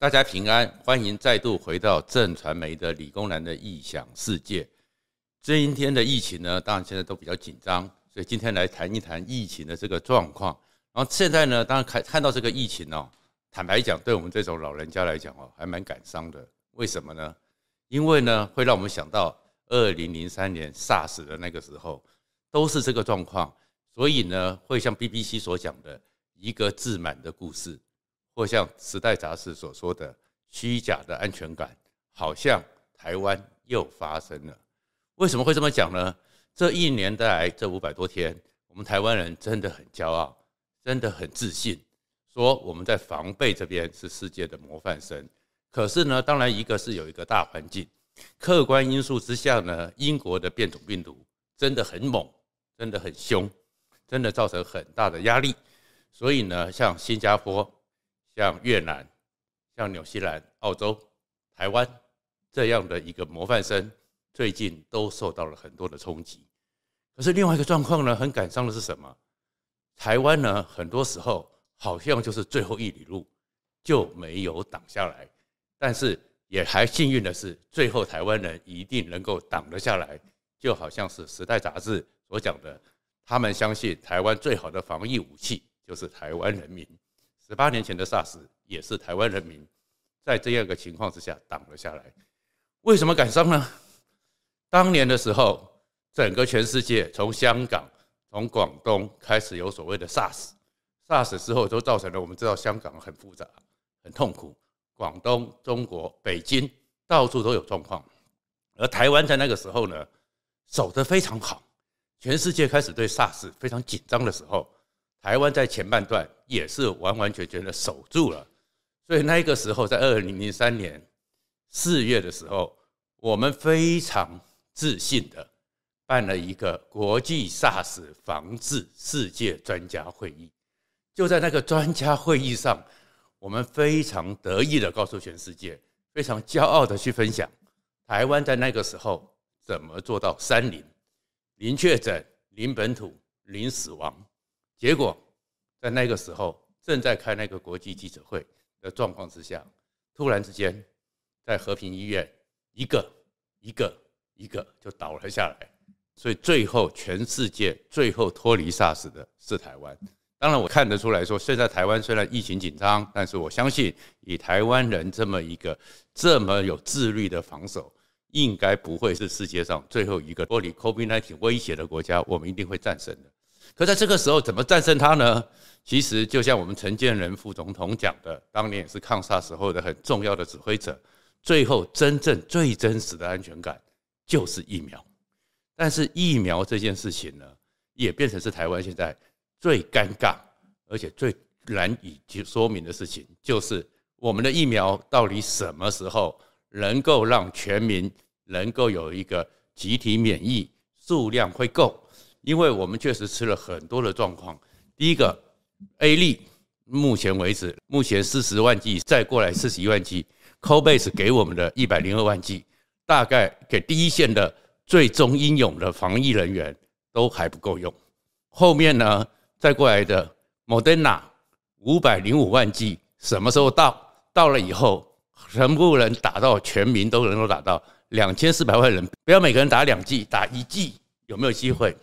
大家平安，欢迎再度回到正传媒的理工男的异想世界。今天的疫情呢，当然现在都比较紧张，所以今天来谈一谈疫情的这个状况。然后现在呢，当然看看到这个疫情哦，坦白讲，对我们这种老人家来讲哦，还蛮感伤的。为什么呢？因为呢，会让我们想到二零零三年 SARS 的那个时候，都是这个状况，所以呢，会像 BBC 所讲的一个自满的故事。或像《时代》杂志所说的虚假的安全感，好像台湾又发生了。为什么会这么讲呢？这一年来，这五百多天，我们台湾人真的很骄傲，真的很自信，说我们在防备这边是世界的模范生。可是呢，当然一个是有一个大环境，客观因素之下呢，英国的变种病毒真的很猛，真的很凶，真的造成很大的压力。所以呢，像新加坡。像越南、像纽西兰、澳洲、台湾这样的一个模范生，最近都受到了很多的冲击。可是另外一个状况呢，很感伤的是什么？台湾呢，很多时候好像就是最后一里路就没有挡下来，但是也还幸运的是，最后台湾人一定能够挡得下来。就好像是《时代》杂志所讲的，他们相信台湾最好的防疫武器就是台湾人民。十八年前的 SARS 也是台湾人民在这样一个情况之下挡了下来。为什么感伤呢？当年的时候，整个全世界从香港、从广东开始有所谓的 SARS，SARS 之后都造成了我们知道香港很复杂、很痛苦。广东、中国、北京到处都有状况，而台湾在那个时候呢，守得非常好。全世界开始对 SARS 非常紧张的时候。台湾在前半段也是完完全全的守住了，所以那个时候在二零零三年四月的时候，我们非常自信的办了一个国际 SARS 防治世界专家会议。就在那个专家会议上，我们非常得意的告诉全世界，非常骄傲的去分享台湾在那个时候怎么做到三零：零确诊、零本土、零死亡。结果，在那个时候正在开那个国际记者会的状况之下，突然之间，在和平医院一个一个一个就倒了下来，所以最后全世界最后脱离 SARS 的是台湾。当然，我看得出来说，现在台湾虽然疫情紧张，但是我相信以台湾人这么一个这么有自律的防守，应该不会是世界上最后一个脱离 COVID-19 威胁的国家，我们一定会战胜的。可在这个时候，怎么战胜它呢？其实就像我们陈建仁副总统讲的，当年也是抗沙时候的很重要的指挥者。最后，真正最真实的安全感就是疫苗。但是疫苗这件事情呢，也变成是台湾现在最尴尬而且最难以去说明的事情，就是我们的疫苗到底什么时候能够让全民能够有一个集体免疫，数量会够？因为我们确实吃了很多的状况。第一个，A 利目前为止，目前四十万剂，再过来四十一万剂，COBASE 给我们的一百零二万剂，大概给第一线的最终英勇的防疫人员都还不够用。后面呢，再过来的 Moderna 五百零五万剂，什么时候到？到了以后，全部人打到全民都能够打到两千四百万人，不要每个人打两剂，打一剂有没有机会？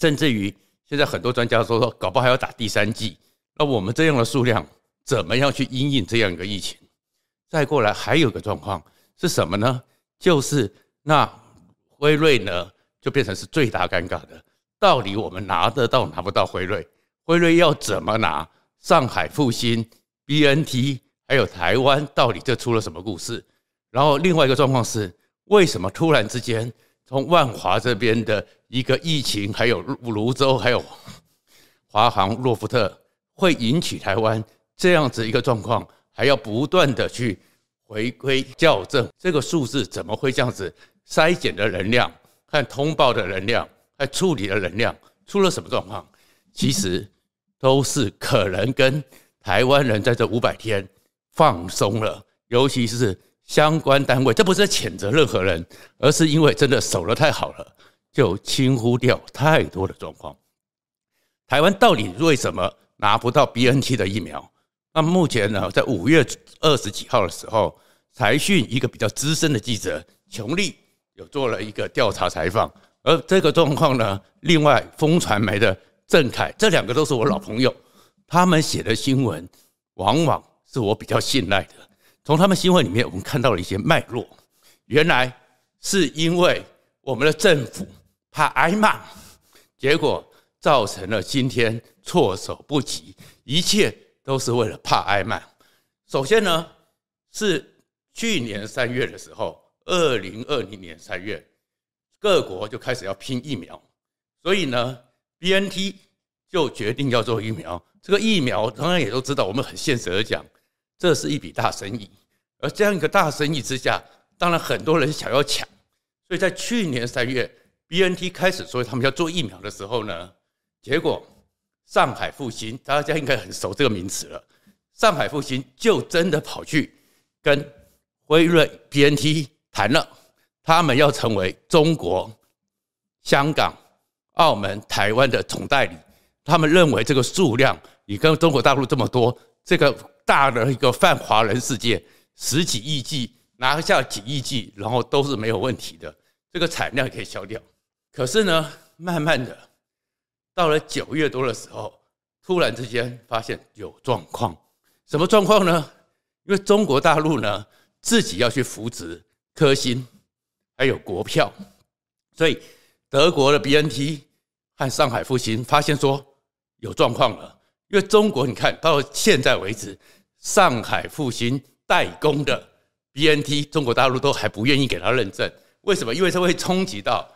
甚至于现在很多专家说说，搞不好还要打第三剂。那我们这样的数量，怎么样去因应这样一个疫情？再过来还有个状况是什么呢？就是那辉瑞呢，就变成是最大尴尬的。到底我们拿得到拿不到辉瑞？辉瑞要怎么拿？上海复星、BNT 还有台湾，到底这出了什么故事？然后另外一个状况是，为什么突然之间？从万华这边的一个疫情，还有芦洲，还有华航、诺富特，会引起台湾这样子一个状况，还要不断的去回归校正这个数字，怎么会这样子？筛检的能量和通报的能量，还处理的能量出了什么状况？其实都是可能跟台湾人在这五百天放松了，尤其是。相关单位，这不是谴责任何人，而是因为真的守得太好了，就轻忽掉太多的状况。台湾到底为什么拿不到 BNT 的疫苗？那目前呢，在五月二十几号的时候，财讯一个比较资深的记者琼丽有做了一个调查采访，而这个状况呢，另外风传媒的郑凯，这两个都是我老朋友，他们写的新闻往往是我比较信赖的。从他们新闻里面，我们看到了一些脉络，原来是因为我们的政府怕挨骂，结果造成了今天措手不及，一切都是为了怕挨骂。首先呢，是去年三月的时候，二零二零年三月，各国就开始要拼疫苗，所以呢，BNT 就决定要做疫苗。这个疫苗当然也都知道，我们很现实的讲。这是一笔大生意，而这样一个大生意之下，当然很多人想要抢，所以在去年三月，BNT 开始说他们要做疫苗的时候呢，结果上海复星大家应该很熟这个名词了，上海复星就真的跑去跟辉瑞 BNT 谈了，他们要成为中国、香港、澳门、台湾的总代理，他们认为这个数量你跟中国大陆这么多，这个。大的一个泛华人世界，十几亿剂拿下几亿剂，然后都是没有问题的，这个产量可以消掉。可是呢，慢慢的到了九月多的时候，突然之间发现有状况。什么状况呢？因为中国大陆呢自己要去扶植科兴，还有国票，所以德国的 BNT 和上海复星发现说有状况了。因为中国你看到现在为止。上海复星代工的 BNT，中国大陆都还不愿意给他认证，为什么？因为这会冲击到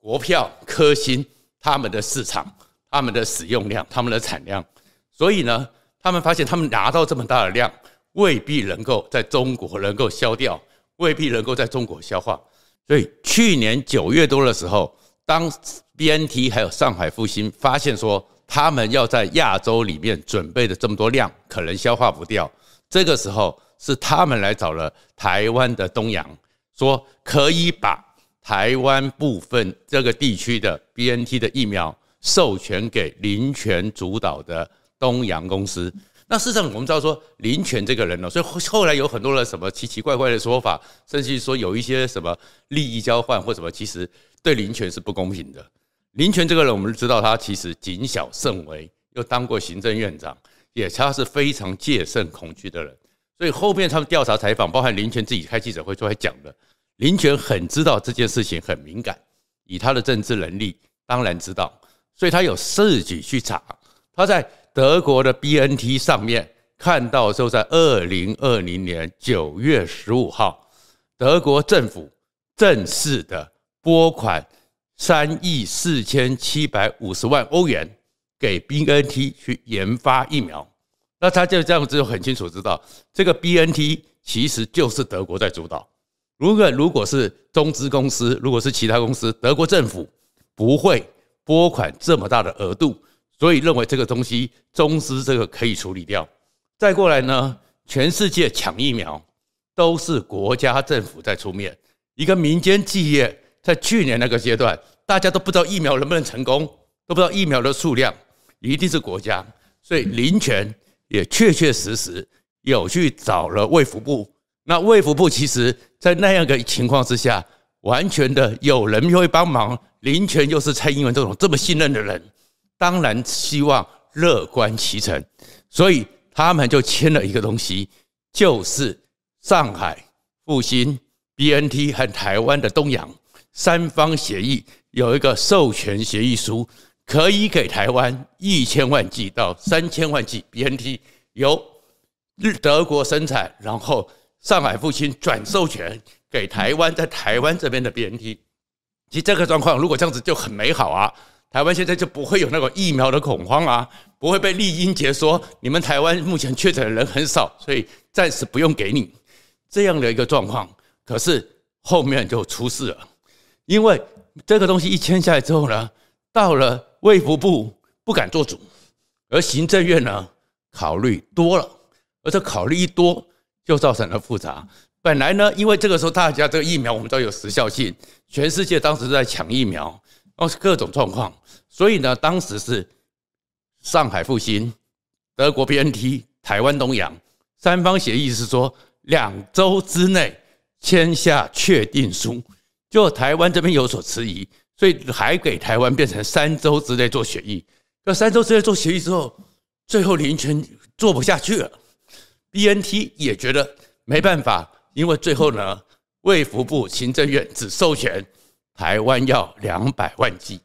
国票、科兴他们的市场、他们的使用量、他们的产量，所以呢，他们发现他们拿到这么大的量，未必能够在中国能够消掉，未必能够在中国消化。所以去年九月多的时候，当 BNT 还有上海复星发现说，他们要在亚洲里面准备的这么多量，可能消化不掉。这个时候是他们来找了台湾的东洋，说可以把台湾部分这个地区的 BNT 的疫苗授权给林权主导的东洋公司。那事实上我们知道说林权这个人呢，所以后来有很多的什么奇奇怪怪的说法，甚至说有一些什么利益交换或什么，其实对林权是不公平的。林权这个人，我们知道他其实谨小慎微，又当过行政院长，也他是非常戒慎恐惧的人。所以后面他们调查采访，包含林权自己开记者会出来讲的，林权很知道这件事情很敏感，以他的政治能力，当然知道，所以他有自己去查。他在德国的 BNT 上面看到，就在二零二零年九月十五号，德国政府正式的拨款。三亿四千七百五十万欧元给 BNT 去研发疫苗，那他就这样子就很清楚知道，这个 BNT 其实就是德国在主导。如果如果是中资公司，如果是其他公司，德国政府不会拨款这么大的额度，所以认为这个东西中资这个可以处理掉。再过来呢，全世界抢疫苗都是国家政府在出面，一个民间企业。在去年那个阶段，大家都不知道疫苗能不能成功，都不知道疫苗的数量，一定是国家。所以林权也确确实实有去找了卫福部。那卫福部其实，在那样的情况之下，完全的有人会帮忙。林全又是蔡英文这种这么信任的人，当然希望乐观其成。所以他们就签了一个东西，就是上海复兴、BNT 和台湾的东洋。三方协议有一个授权协议书，可以给台湾一千万剂到三千万剂 BNT，由日德国生产，然后上海复星转授权给台湾，在台湾这边的 BNT。其实这个状况如果这样子就很美好啊，台湾现在就不会有那个疫苗的恐慌啊，不会被酈英杰说你们台湾目前确诊的人很少，所以暂时不用给你这样的一个状况。可是后面就出事了。因为这个东西一签下来之后呢，到了卫福部不敢做主，而行政院呢考虑多了，而这考虑一多就造成了复杂。本来呢，因为这个时候大家这个疫苗我们都有时效性，全世界当时都在抢疫苗，然后是各种状况，所以呢，当时是上海复星、德国 BNT 台湾、东洋三方协议是说两周之内签下确定书，就台湾这边有所迟疑，所以还给台湾变成三周之内做协议。那三周之内做协议之后，最后林权做不下去了，BNT 也觉得没办法，因为最后呢，卫福部行政院只授权台湾要两百万剂。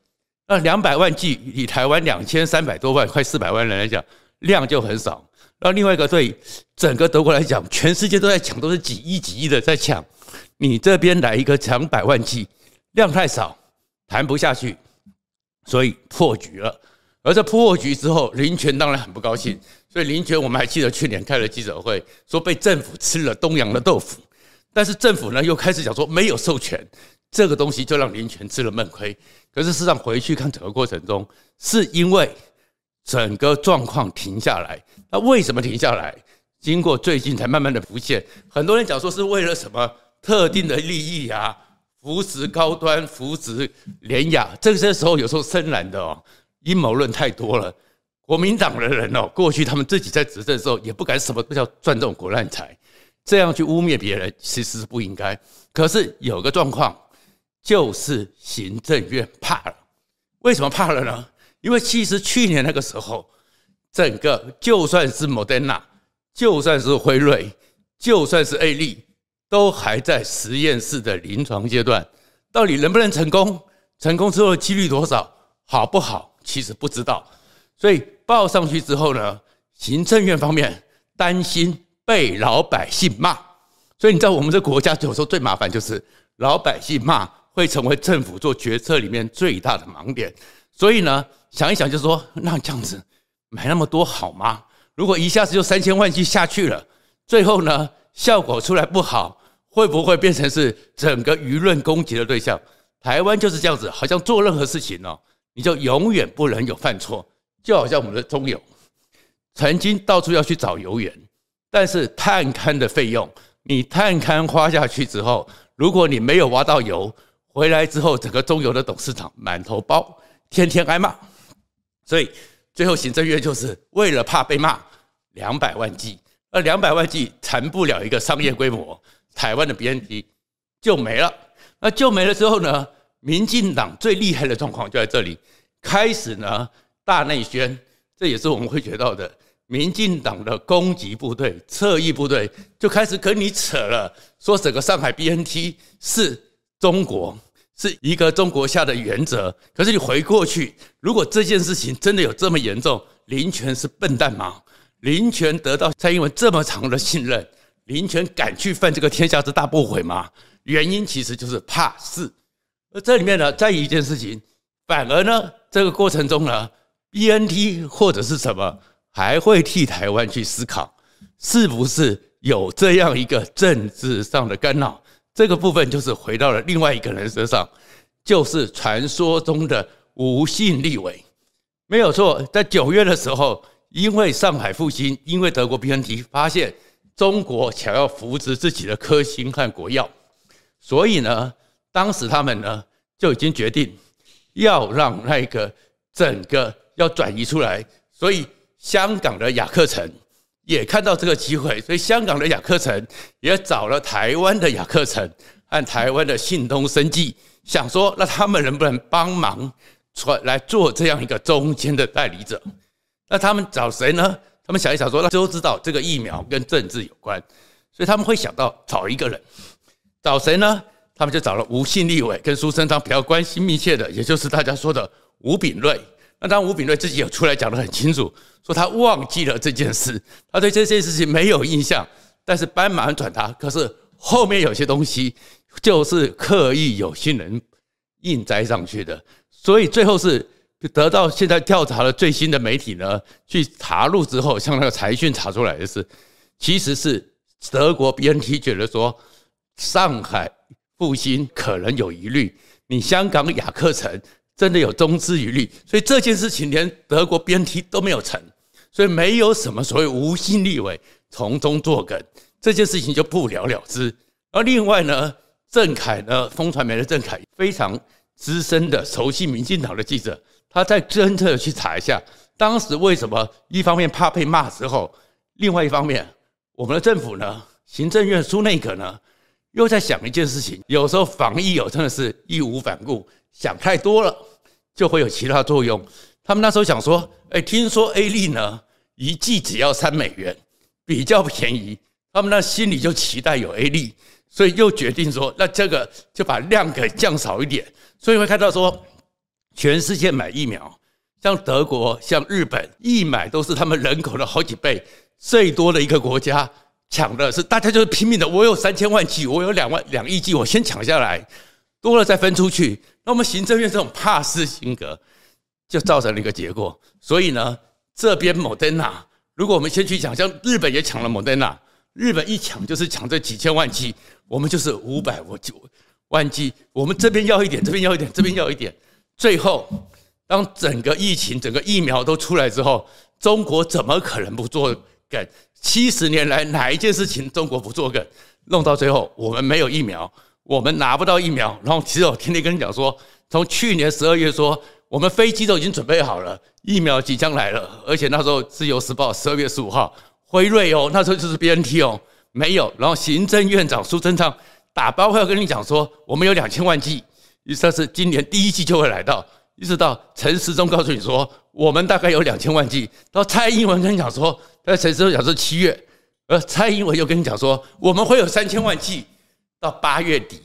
那两百万剂以台湾两千三百多万、快四百万人来讲，量就很少。那另外一个对整个德国来讲，全世界都在抢，都是几亿几亿的在抢。你这边来一个两百万剂，量太少，谈不下去，所以破局了。而这破局之后，林全当然很不高兴。所以林全我们还记得去年开了记者会，说被政府吃了东洋的豆腐。但是政府呢又开始讲说没有授权。这个东西就让林全吃了闷亏。可是事实上回去看整个过程中，是因为整个状况停下来。那为什么停下来？经过最近才慢慢的浮现。很多人讲说是为了什么特定的利益啊，扶持高端，扶持廉雅。这些时候有时候深蓝的哦，阴谋论太多了。国民党的人哦，过去他们自己在执政的时候也不敢什么都叫赚这种国难财，这样去污蔑别人其实是不应该。可是有个状况。就是行政院怕了，为什么怕了呢？因为其实去年那个时候，整个就算是莫德纳就算是辉瑞，就算是 A 利，都还在实验室的临床阶段，到底能不能成功？成功之后的几率多少？好不好？其实不知道。所以报上去之后呢，行政院方面担心被老百姓骂，所以你知道我们这国家有时候最麻烦就是老百姓骂。会成为政府做决策里面最大的盲点，所以呢，想一想就是说，那这样子买那么多好吗？如果一下子就三千万剂下去了，最后呢，效果出来不好，会不会变成是整个舆论攻击的对象？台湾就是这样子，好像做任何事情哦，你就永远不能有犯错，就好像我们的中油，曾经到处要去找油源，但是探勘的费用，你探勘花下去之后，如果你没有挖到油，回来之后，整个中油的董事长满头包，天天挨骂，所以最后行政院就是为了怕被骂，两百万计，那两百万剂谈不了一个商业规模，台湾的 BNT 就没了。那就没了之后呢，民进党最厉害的状况就在这里，开始呢大内宣，这也是我们会觉得的，民进党的攻击部队、侧翼部队就开始跟你扯了，说整个上海 BNT 是中国。是一个中国下的原则，可是你回过去，如果这件事情真的有这么严重，林全是笨蛋吗？林权得到蔡英文这么长的信任，林权敢去犯这个天下之大不悔吗？原因其实就是怕事。而这里面呢，再一件事情，反而呢，这个过程中呢，BNT 或者是什么，还会替台湾去思考，是不是有这样一个政治上的干扰？这个部分就是回到了另外一个人身上，就是传说中的吴姓立委，没有错。在九月的时候，因为上海复兴，因为德国 BNT 发现中国想要扶植自己的科兴和国药，所以呢，当时他们呢就已经决定要让那个整个要转移出来，所以香港的雅克城。也看到这个机会，所以香港的雅克城也找了台湾的雅克城和台湾的信通生技，想说那他们能不能帮忙传来做这样一个中间的代理者？那他们找谁呢？他们想一想说，那都知道这个疫苗跟政治有关，所以他们会想到找一个人，找谁呢？他们就找了吴姓立委跟苏贞昌比较关系密切的，也就是大家说的吴秉叡。那当吴秉叡自己有出来讲得很清楚，说他忘记了这件事，他对这件事情没有印象，但是斑马转达。可是后面有些东西就是刻意有心人硬栽上去的，所以最后是得到现在调查的最新的媒体呢去查录之后，像那个财讯查出来的是，其实是德国 BNT 觉得说上海复兴可能有疑虑，你香港雅克城。真的有中资疑虑，所以这件事情连德国 BNT 都没有成，所以没有什么所谓无心立委从中作梗，这件事情就不了了之。而另外呢，郑凯呢，风传媒的郑凯非常资深的熟悉民进党的记者，他在真正的去查一下，当时为什么一方面怕被骂之后，另外一方面，我们的政府呢，行政院苏内阁呢，又在想一件事情。有时候防疫哦，真的是义无反顾，想太多了就会有其他作用。他们那时候想说，哎，听说 A 粒呢，一剂只要三美元，比较便宜。他们那心里就期待有 A 粒，所以又决定说，那这个就把量给降少一点。所以会看到说，全世界买疫苗，像德国、像日本，一买都是他们人口的好几倍。最多的一个国家抢的是大家就是拼命的，我有三千万剂，我有两万两亿剂，我先抢下来，多了再分出去。那我们行政院这种怕事性格，就造成了一个结果。所以呢，这边莫德纳，如果我们先去抢，像日本也抢了莫德纳，日本一抢就是抢这几千万剂，我们就是五百万剂万剂，我们这边要一点，这边要一点，这边要一点，最后当整个疫情、整个疫苗都出来之后，中国怎么可能不做？梗七十年来哪一件事情中国不做梗？弄到最后我们没有疫苗，我们拿不到疫苗。然后其实我天天跟你讲说，从去年十二月说我们飞机都已经准备好了，疫苗即将来了。而且那时候《自由时报》十二月十五号，辉瑞哦，那时候就是 BNT 哦，没有。然后行政院长苏贞昌打包票跟你讲说，我们有两千万剂，意思是今年第一季就会来到。一直到陈时中告诉你说，我们大概有两千万剂。到蔡英文跟你讲说，那陈时中讲说七月，而蔡英文又跟你讲说，我们会有三千万剂到八月底。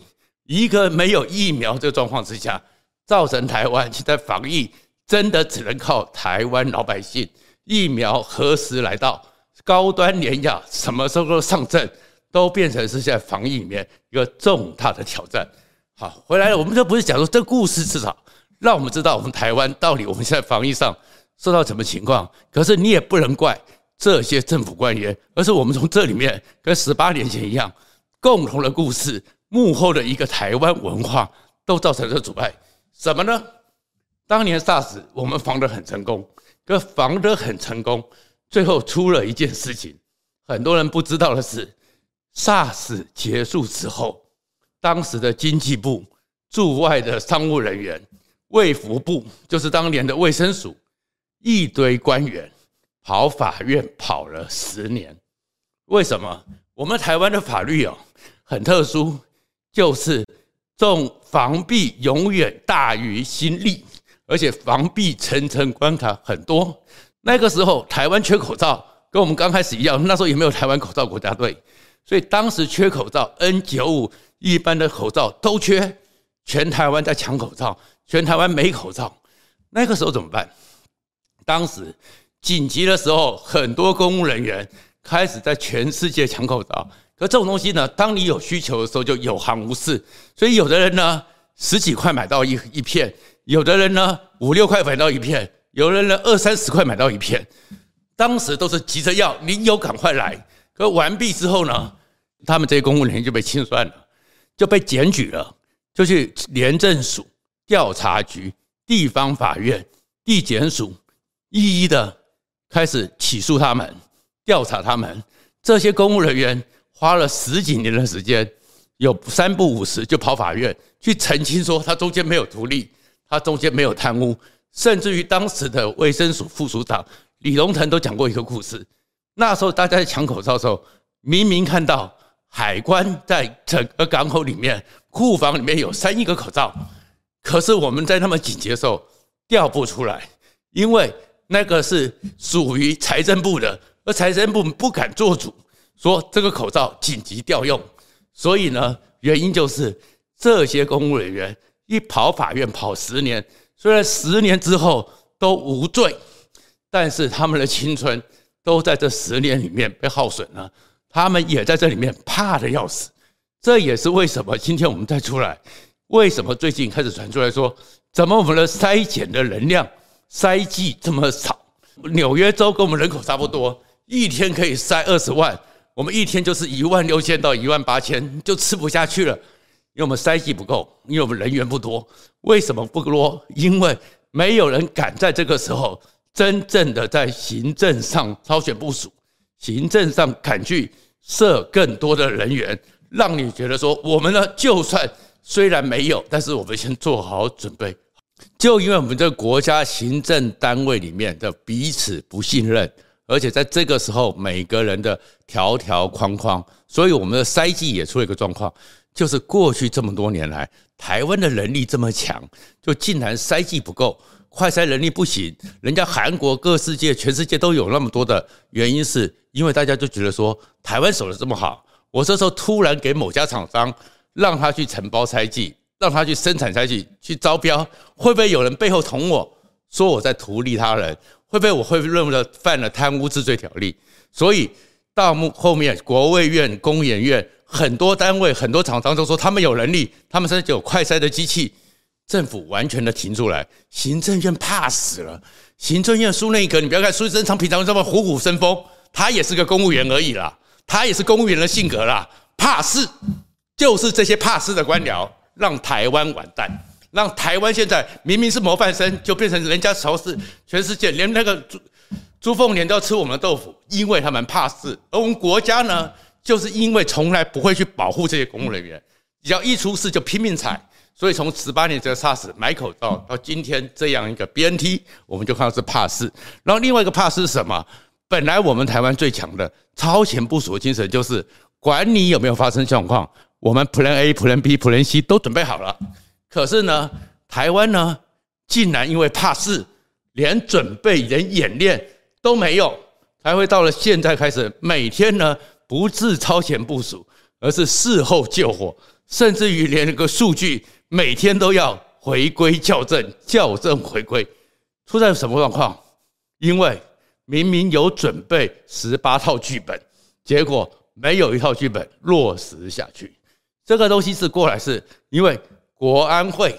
一个没有疫苗这个状况之下，造成台湾现在防疫真的只能靠台湾老百姓。疫苗何时来到？高端联亚什么时候上阵？都变成是在防疫里面一个重大的挑战。好，回来了，我们这不是讲说这故事至少。让我们知道我们台湾到底我们现在防疫上受到什么情况。可是你也不能怪这些政府官员，而是我们从这里面跟十八年前一样，共同的故事幕后的一个台湾文化都造成了阻碍。什么呢？当年 SARS 我们防得很成功，可防得很成功，最后出了一件事情，很多人不知道的是，SARS 结束之后，当时的经济部驻外的商务人员。卫福部就是当年的卫生署，一堆官员跑法院跑了十年。为什么？我们台湾的法律哦很特殊，就是重防弊永远大于心力，而且防弊层层关卡很多。那个时候台湾缺口罩，跟我们刚开始一样，那时候也没有台湾口罩国家队，所以当时缺口罩，N95 一般的口罩都缺，全台湾在抢口罩。全台湾没口罩，那个时候怎么办？当时紧急的时候，很多公务人员开始在全世界抢口罩。可这种东西呢，当你有需求的时候，就有行无市。所以有的人呢，十几块买到一一片；有的人呢，五六块买到一片；有的人呢，二三十块买到一片。当时都是急着要，你有赶快来。可完毕之后呢，他们这些公务人员就被清算了，就被检举了，就去廉政署。调查局、地方法院、地检署一一的开始起诉他们、调查他们。这些公务人员花了十几年的时间，有三不五时就跑法院去澄清说他中间没有图利，他中间没有贪污。甚至于当时的卫生署副署长李龙腾都讲过一个故事。那时候大家在抢口罩的时候，明明看到海关在整个港口里面、库房里面有三亿个口罩。可是我们在那么紧急的时候调不出来，因为那个是属于财政部的，而财政部不敢做主，说这个口罩紧急调用。所以呢，原因就是这些公务人员一跑法院跑十年，虽然十年之后都无罪，但是他们的青春都在这十年里面被耗损了，他们也在这里面怕的要死。这也是为什么今天我们再出来。为什么最近开始传出来说，怎么我们的筛检的能量筛剂这么少？纽约州跟我们人口差不多，一天可以筛二十万，我们一天就是一万六千到一万八千，就吃不下去了，因为我们筛剂不够，因为我们人员不多。为什么不多？因为没有人敢在这个时候真正的在行政上超前部署，行政上敢去设更多的人员，让你觉得说，我们呢就算。虽然没有，但是我们先做好准备。就因为我们这个国家行政单位里面的彼此不信任，而且在这个时候，每个人的条条框框，所以我们的筛剂也出了一个状况，就是过去这么多年来，台湾的能力这么强，就竟然筛剂不够，快筛能力不行。人家韩国、各世界、全世界都有那么多的原因，是因为大家就觉得说，台湾守得这么好，我这时候突然给某家厂商让他去承包筛剂，让他去生产筛剂，去招标，会不会有人背后捅我说我在图利他人？会不会我会认为犯了贪污治罪条例？所以到目后面，国卫院、工研院很多单位、很多厂商都说他们有能力，他们甚至有快筛的机器，政府完全的停出来。行政院怕死了，行政院苏内阁，你不要看苏贞昌平常这么虎虎生风，他也是个公务员而已啦，他也是公务员的性格啦，怕事就是这些怕事的官僚让台湾完蛋。让台湾现在明明是模范生，就变成人家仇视全世界，连那个朱朱凤莲都要吃我们的豆腐，因为他们怕事。而我们国家呢，就是因为从来不会去保护这些公务人员，只要一出事就拼命踩。所以从十八年这个 SARS 买口罩到今天这样一个 BNT，我们就看到是怕事。然后另外一个怕事是什么？本来我们台湾最强的超前部署的精神就是管你有没有发生状况，我们 Plan A、Plan B、Plan C 都准备好了。可是呢，台湾呢，竟然因为怕事，连准备、连演练都没有，才会到了现在开始，每天呢不是超前部署，而是事后救火，甚至于连那个数据每天都要回归校正、校正回归，出在什么状况？因为明明有准备十八套剧本，结果没有一套剧本落实下去。这个东西是过来是因为。国安会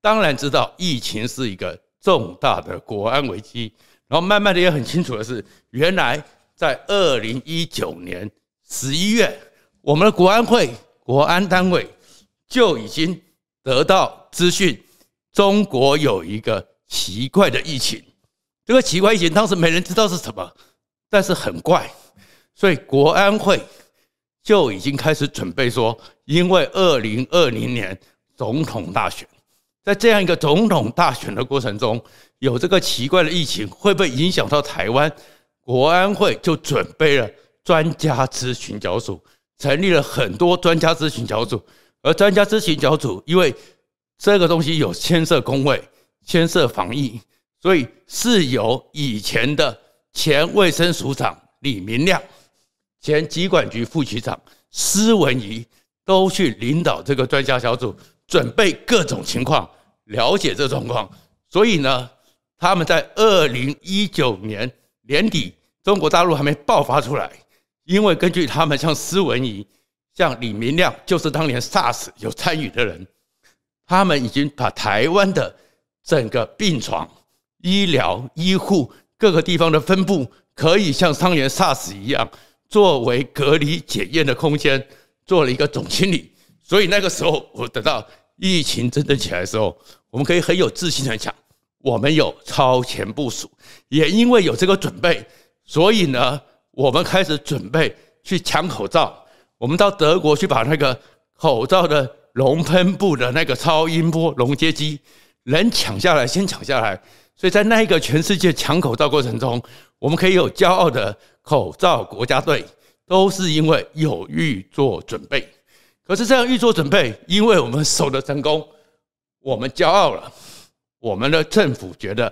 当然知道疫情是一个重大的国安危机，然后慢慢的也很清楚的是，原来在二零一九年十一月，我们的国安会国安单位就已经得到资讯，中国有一个奇怪的疫情。这个奇怪疫情当时没人知道是什么，但是很怪，所以国安会就已经开始准备说，因为二零二零年。总统大选，在这样一个总统大选的过程中，有这个奇怪的疫情，会不会影响到台湾？国安会就准备了专家咨询小组，成立了很多专家咨询小组。而专家咨询小组，因为这个东西有牵涉公卫、牵涉防疫，所以是由以前的前卫生署长李明亮、前疾管局副局长施文仪都去领导这个专家小组。准备各种情况，了解这状况，所以呢，他们在二零一九年年底，中国大陆还没爆发出来，因为根据他们像施文仪、像李明亮，就是当年 SARS 有参与的人，他们已经把台湾的整个病床、医疗、医护各个地方的分布，可以像当年 SARS 一样，作为隔离检验的空间，做了一个总清理。所以那个时候，我等到疫情真正起来的时候，我们可以很有自信的讲，我们有超前部署，也因为有这个准备，所以呢，我们开始准备去抢口罩。我们到德国去把那个口罩的熔喷布的那个超音波熔接机能抢下来，先抢下来。所以在那一个全世界抢口罩过程中，我们可以有骄傲的口罩国家队，都是因为有预做准备。可是这样预做准备，因为我们守得成功，我们骄傲了。我们的政府觉得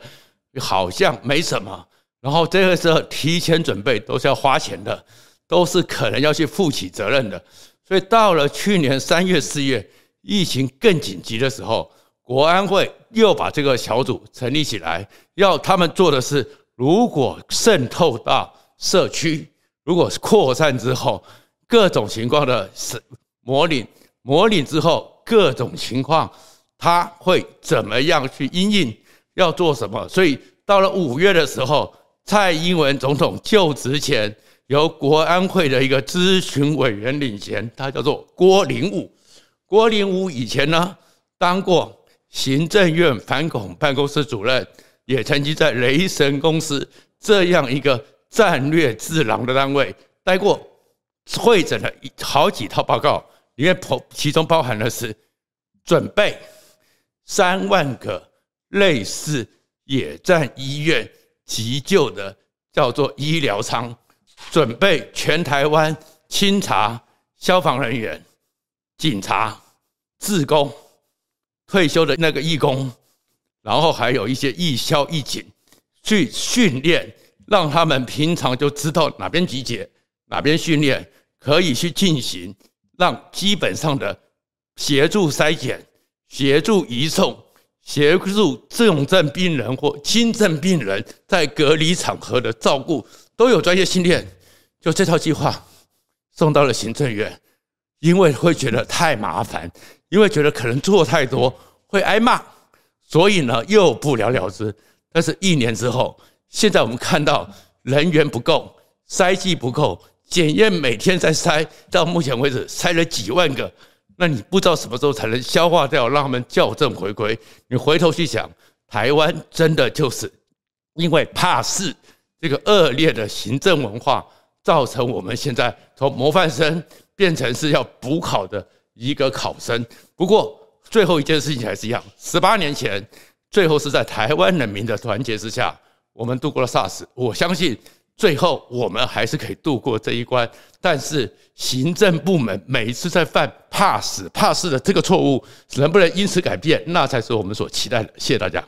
好像没什么，然后这个时候提前准备都是要花钱的，都是可能要去负起责任的。所以到了去年三月、四月，疫情更紧急的时候，国安会又把这个小组成立起来，要他们做的是，如果渗透到社区，如果是扩散之后，各种情况的是。模拟模拟之后，各种情况，他会怎么样去因应？要做什么？所以到了五月的时候，蔡英文总统就职前，由国安会的一个咨询委员领衔，他叫做郭林武。郭林武以前呢，当过行政院反恐办公室主任，也曾经在雷神公司这样一个战略智囊的单位待过，会诊了好几套报告。因为其中包含的是准备三万个类似野战医院急救的叫做医疗舱，准备全台湾清查消防人员、警察、志工、退休的那个义工，然后还有一些义消义警去训练，让他们平常就知道哪边集结、哪边训练，可以去进行，让基本上的协助筛检、协助移送。协助重症病人或轻症病人在隔离场合的照顾都有专业训练。就这套计划送到了行政院，因为会觉得太麻烦，因为觉得可能做太多会挨骂，所以呢又不了了之。但是一年之后，现在我们看到人员不够，筛剂不够，检验每天在筛，到目前为止筛了几万个。那你不知道什么时候才能消化掉，让他们校正回归？你回头去想，台湾真的就是因为怕事这个恶劣的行政文化，造成我们现在从模范生变成是要补考的一个考生。不过最后一件事情还是一样，十八年前，最后是在台湾人民的团结之下，我们度过了 SARS。我相信。最后，我们还是可以度过这一关。但是，行政部门每一次在犯怕死怕事的这个错误，能不能因此改变？那才是我们所期待的。谢谢大家。